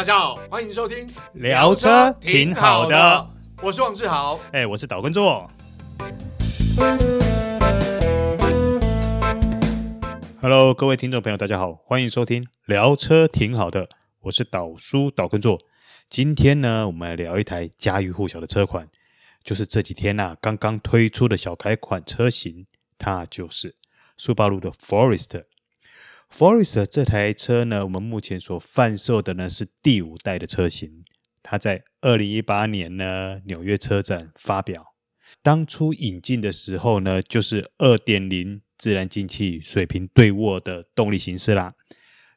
大家好，欢迎收听聊车挺好的，我是王志豪，哎，我是岛根座。Hello，各位听众朋友，大家好，欢迎收听聊车挺好的，我是岛叔岛根座。今天呢，我们来聊一台家喻户晓的车款，就是这几天呐、啊、刚刚推出的小改款车型，它就是苏巴路的 Forester。Forester 这台车呢，我们目前所贩售的呢是第五代的车型。它在二零一八年呢纽约车展发表，当初引进的时候呢，就是二点零自然进气水平对卧的动力形式啦。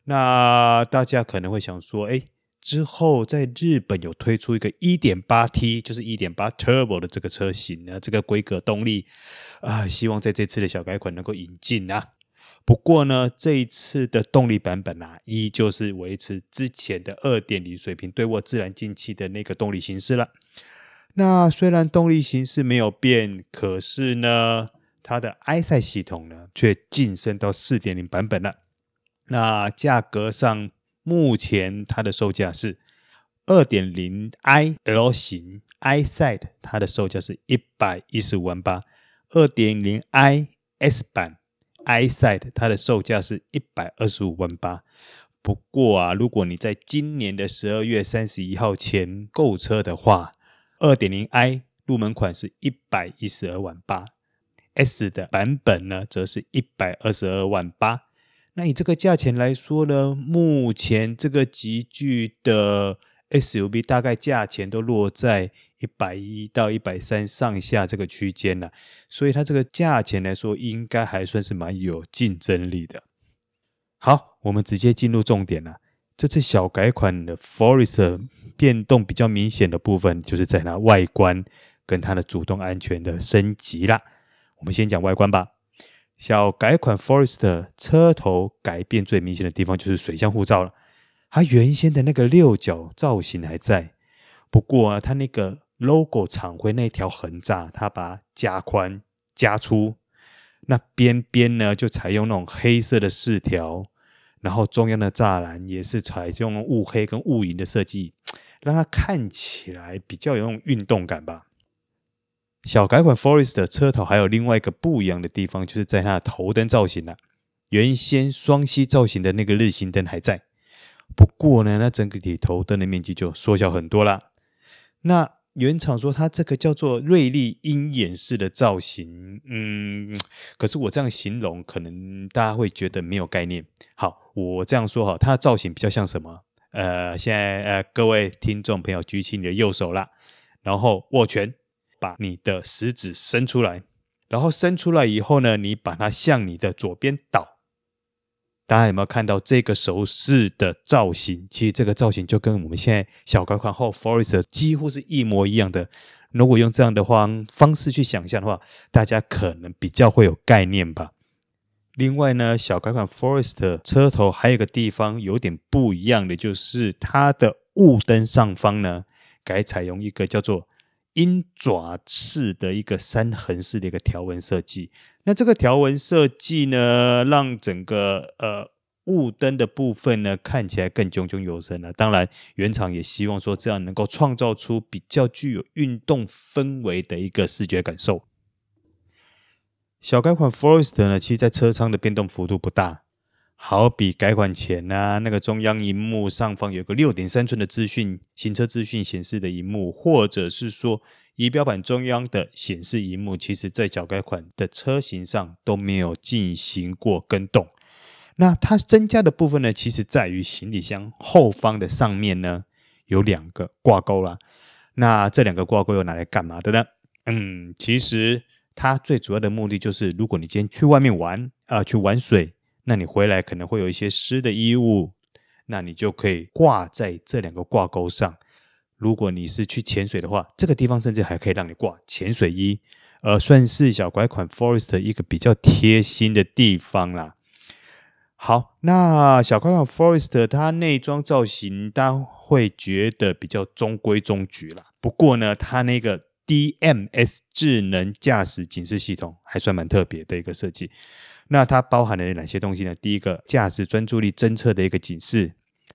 那大家可能会想说，哎，之后在日本有推出一个一点八 T，就是一点八 Turbo 的这个车型呢，这个规格动力啊，希望在这次的小改款能够引进啊。不过呢，这一次的动力版本啊，依旧是维持之前的二点零水平对卧自然进气的那个动力形式了。那虽然动力形式没有变，可是呢，它的 i 塞系统呢，却晋升到四点零版本了。那价格上，目前它的售价是二点零 i L 型 EyeSight，它的售价是一百一十五万八，二点零 i S 版。iSight 它的售价是一百二十五万八，不过啊，如果你在今年的十二月三十一号前购车的话，二点零 i 入门款是一百一十二万八，S 的版本呢则是一百二十二万八。那以这个价钱来说呢，目前这个级距的。SUV 大概价钱都落在一百一到一百三上下这个区间呢，所以它这个价钱来说，应该还算是蛮有竞争力的。好，我们直接进入重点了。这次小改款的 Forester 变动比较明显的部分，就是在它外观跟它的主动安全的升级啦。我们先讲外观吧。小改款 Forester 车头改变最明显的地方，就是水箱护罩了。它原先的那个六角造型还在，不过啊，它那个 logo 厂徽那条横栅，它把它加宽加粗，那边边呢就采用那种黑色的饰条，然后中央的栅栏也是采用雾黑跟雾银的设计，让它看起来比较有那种运动感吧。小改款 Forest 的车头还有另外一个不一样的地方，就是在它的头灯造型了。原先双吸造型的那个日行灯还在。不过呢，那整个体头灯的面积就缩小很多了。那原厂说它这个叫做锐利鹰眼式的造型，嗯，可是我这样形容，可能大家会觉得没有概念。好，我这样说哈，它的造型比较像什么？呃，现在呃，各位听众朋友举起你的右手啦，然后握拳，把你的食指伸出来，然后伸出来以后呢，你把它向你的左边倒。大家有没有看到这个手势的造型？其实这个造型就跟我们现在小改款后 Forester 几乎是一模一样的。如果用这样的话方式去想象的话，大家可能比较会有概念吧。另外呢，小改款 Forester 车头还有一个地方有点不一样的，就是它的雾灯上方呢改采用一个叫做鹰爪式的一个三横式的一个条纹设计。那这个条纹设计呢，让整个呃雾灯的部分呢看起来更炯炯有神了。当然，原厂也希望说这样能够创造出比较具有运动氛围的一个视觉感受。小改款 Forest 呢，其实在车舱的变动幅度不大，好比改款前啊，那个中央荧幕上方有个六点三寸的资讯行车资讯显示的荧幕，或者是说。仪表板中央的显示荧幕，其实在小改款的车型上都没有进行过更动。那它增加的部分呢，其实在于行李箱后方的上面呢，有两个挂钩啦。那这两个挂钩又拿来干嘛的呢？嗯，其实它最主要的目的就是，如果你今天去外面玩啊、去玩水，那你回来可能会有一些湿的衣物，那你就可以挂在这两个挂钩上。如果你是去潜水的话，这个地方甚至还可以让你挂潜水衣，呃，算是小拐款 Forest 一个比较贴心的地方啦。好，那小拐款 Forest 它内装造型，大家会觉得比较中规中矩啦。不过呢，它那个 DMS 智能驾驶警示系统还算蛮特别的一个设计。那它包含了哪些东西呢？第一个，驾驶专注力侦测的一个警示；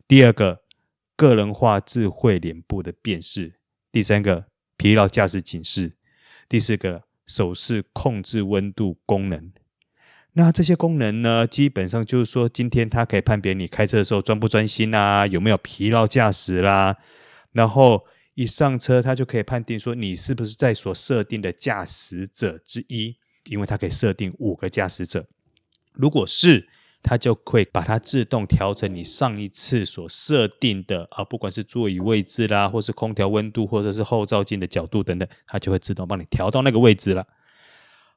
第二个，个人化智慧脸部的辨识；第三个，疲劳驾驶警示；第四个，手势控制温度功能。那这些功能呢，基本上就是说，今天它可以判别你开车的时候专不专心啊，有没有疲劳驾驶啦。然后一上车，它就可以判定说你是不是在所设定的驾驶者之一，因为它可以设定五个驾驶者。如果是，它就会把它自动调成你上一次所设定的啊，不管是座椅位置啦，或是空调温度，或者是后照镜的角度等等，它就会自动帮你调到那个位置了。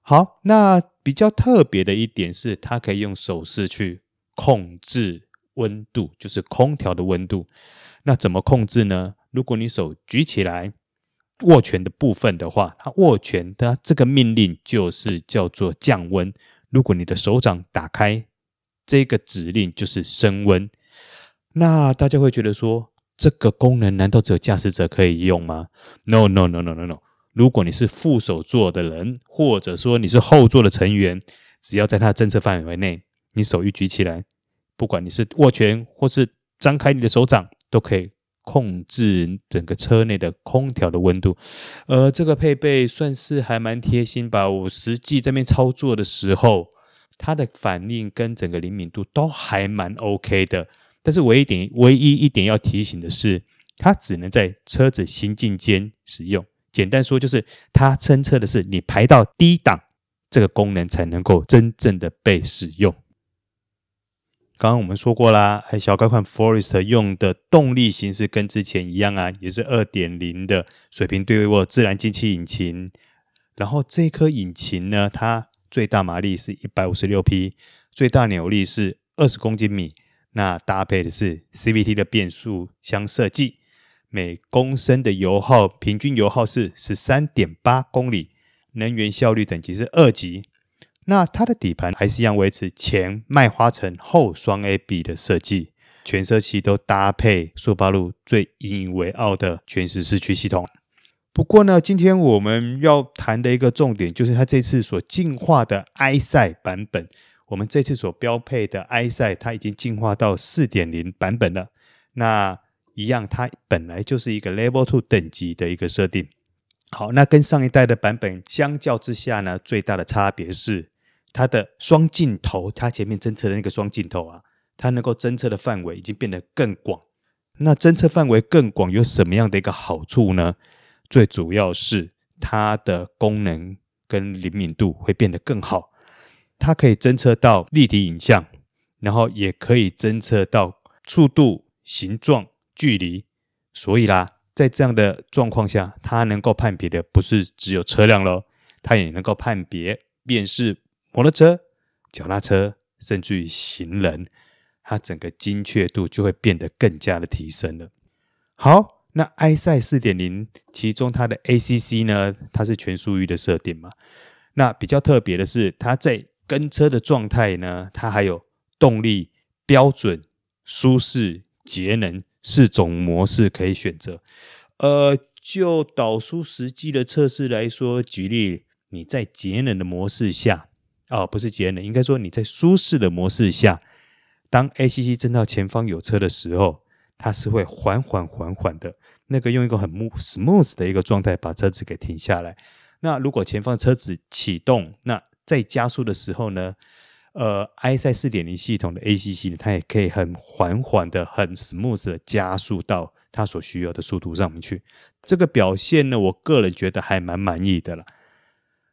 好，那比较特别的一点是，它可以用手势去控制温度，就是空调的温度。那怎么控制呢？如果你手举起来握拳的部分的话，它握拳的这个命令就是叫做降温。如果你的手掌打开，这个指令就是升温。那大家会觉得说，这个功能难道只有驾驶者可以用吗？No No No No No No。如果你是副手座的人，或者说你是后座的成员，只要在它的侦测范围内，你手一举起来，不管你是握拳或是张开你的手掌，都可以控制整个车内的空调的温度。呃，这个配备算是还蛮贴心吧。我实际这边操作的时候，它的反应跟整个灵敏度都还蛮 OK 的。但是唯一一点，唯一一点要提醒的是，它只能在车子行进间使用。简单说，就是它侦测的是你排到低档，这个功能才能够真正的被使用。刚刚我们说过啦，小改款 Forest 用的动力形式跟之前一样啊，也是二点零的水平对卧自然进气引擎。然后这颗引擎呢，它最大马力是一百五十六匹，最大扭力是二十公斤米。那搭配的是 CVT 的变速箱设计。每公升的油耗，平均油耗是十三点八公里，能源效率等级是二级。那它的底盘还是一样维持前麦花臣后双 A B 的设计，全车系都搭配速八路最引以为傲的全时四驱系统。不过呢，今天我们要谈的一个重点，就是它这次所进化的埃赛版本。我们这次所标配的埃赛，它已经进化到四点零版本了。那一样，它本来就是一个 Level Two 等级的一个设定。好，那跟上一代的版本相较之下呢，最大的差别是它的双镜头，它前面侦测的那个双镜头啊，它能够侦测的范围已经变得更广。那侦测范围更广有什么样的一个好处呢？最主要是它的功能跟灵敏度会变得更好。它可以侦测到立体影像，然后也可以侦测到速度、形状。距离，所以啦，在这样的状况下，它能够判别的不是只有车辆咯，它也能够判别便是摩托车、脚踏车，甚至于行人，它整个精确度就会变得更加的提升了。好，那埃赛四点零，其中它的 ACC 呢，它是全速域的设定嘛？那比较特别的是，它在跟车的状态呢，它还有动力、标准、舒适、节能。四种模式可以选择，呃，就导出实际的测试来说，举例你在节能的模式下，哦，不是节能，应该说你在舒适的模式下，当 ACC 侦到前方有车的时候，它是会缓缓缓缓的，那个用一个很 smooth 的一个状态把车子给停下来。那如果前方车子启动，那在加速的时候呢？呃，埃赛四点零系统的 ACC 呢，它也可以很缓缓的、很 smooth 的加速到它所需要的速度上面去。这个表现呢，我个人觉得还蛮满意的了。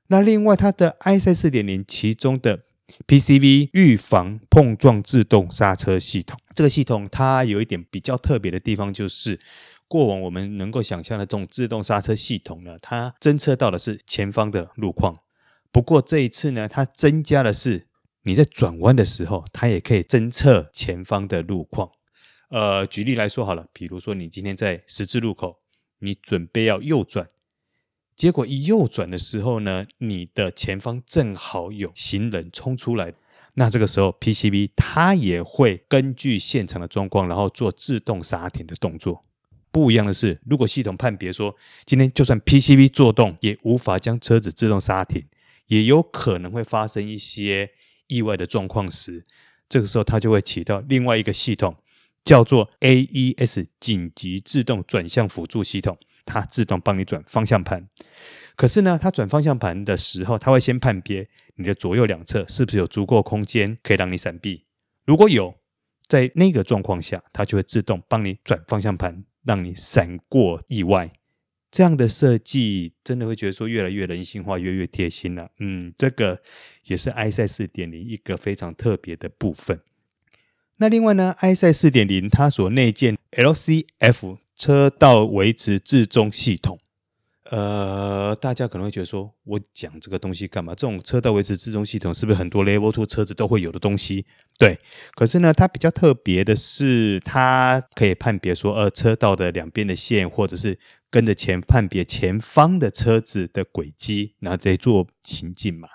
那另外，它的埃赛四点零其中的 PCV 预防碰撞自动刹车系统，这个系统它有一点比较特别的地方，就是过往我们能够想象的这种自动刹车系统呢，它侦测到的是前方的路况。不过这一次呢，它增加的是。你在转弯的时候，它也可以侦测前方的路况。呃，举例来说好了，比如说你今天在十字路口，你准备要右转，结果一右转的时候呢，你的前方正好有行人冲出来，那这个时候 PCV 它也会根据现场的状况，然后做自动刹停的动作。不一样的是，如果系统判别说今天就算 PCV 作动也无法将车子自动刹停，也有可能会发生一些。意外的状况时，这个时候它就会启动另外一个系统，叫做 AES 紧急自动转向辅助系统，它自动帮你转方向盘。可是呢，它转方向盘的时候，它会先判别你的左右两侧是不是有足够空间可以让你闪避。如果有，在那个状况下，它就会自动帮你转方向盘，让你闪过意外。这样的设计真的会觉得说越来越人性化，越来越贴心了。嗯，这个也是 i 赛四点零一个非常特别的部分。那另外呢，i 赛四点零它所内建 LCF 车道维持自中系统。呃，大家可能会觉得说，我讲这个东西干嘛？这种车道维持置中系统是不是很多 Level Two 车子都会有的东西？对，可是呢，它比较特别的是，它可以判别说，呃，车道的两边的线，或者是跟着前判别前方的车子的轨迹，然后再做行进嘛。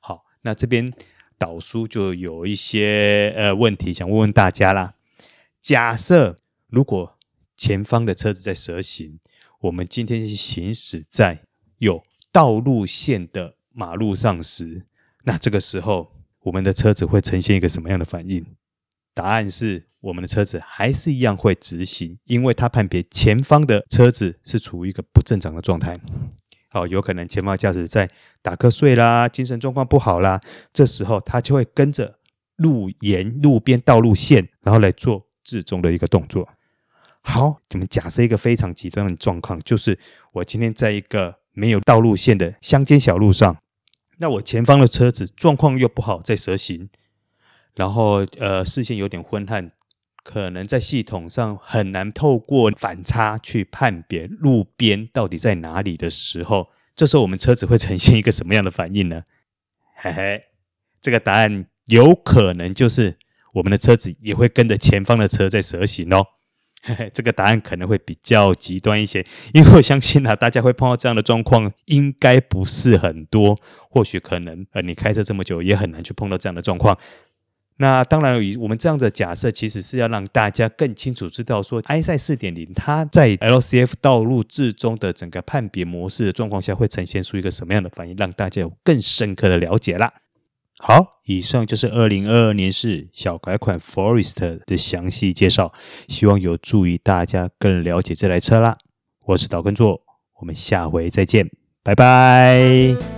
好，那这边导书就有一些呃问题想问问大家啦。假设如果前方的车子在蛇行。我们今天行驶在有道路线的马路上时，那这个时候我们的车子会呈现一个什么样的反应？答案是，我们的车子还是一样会直行，因为它判别前方的车子是处于一个不正常的状态。好，有可能前方驾驶在打瞌睡啦，精神状况不好啦，这时候他就会跟着路沿路边道路线，然后来做置中的一个动作。好，我们假设一个非常极端的状况，就是我今天在一个没有道路线的乡间小路上，那我前方的车子状况又不好，在蛇行，然后呃视线有点昏暗，可能在系统上很难透过反差去判别路边到底在哪里的时候，这时候我们车子会呈现一个什么样的反应呢？嘿嘿，这个答案有可能就是我们的车子也会跟着前方的车在蛇行哦。嘿嘿，这个答案可能会比较极端一些，因为我相信啊，大家会碰到这样的状况，应该不是很多。或许可能，呃，你开车这么久，也很难去碰到这样的状况。那当然，以我们这样的假设，其实是要让大家更清楚知道说，iSight 四点零它在 LCF 道路置中的整个判别模式的状况下，会呈现出一个什么样的反应，让大家有更深刻的了解啦。好，以上就是二零二二年式小改款 Forester 的详细介绍，希望有助于大家更了解这台车啦。我是岛根座，我们下回再见，拜拜。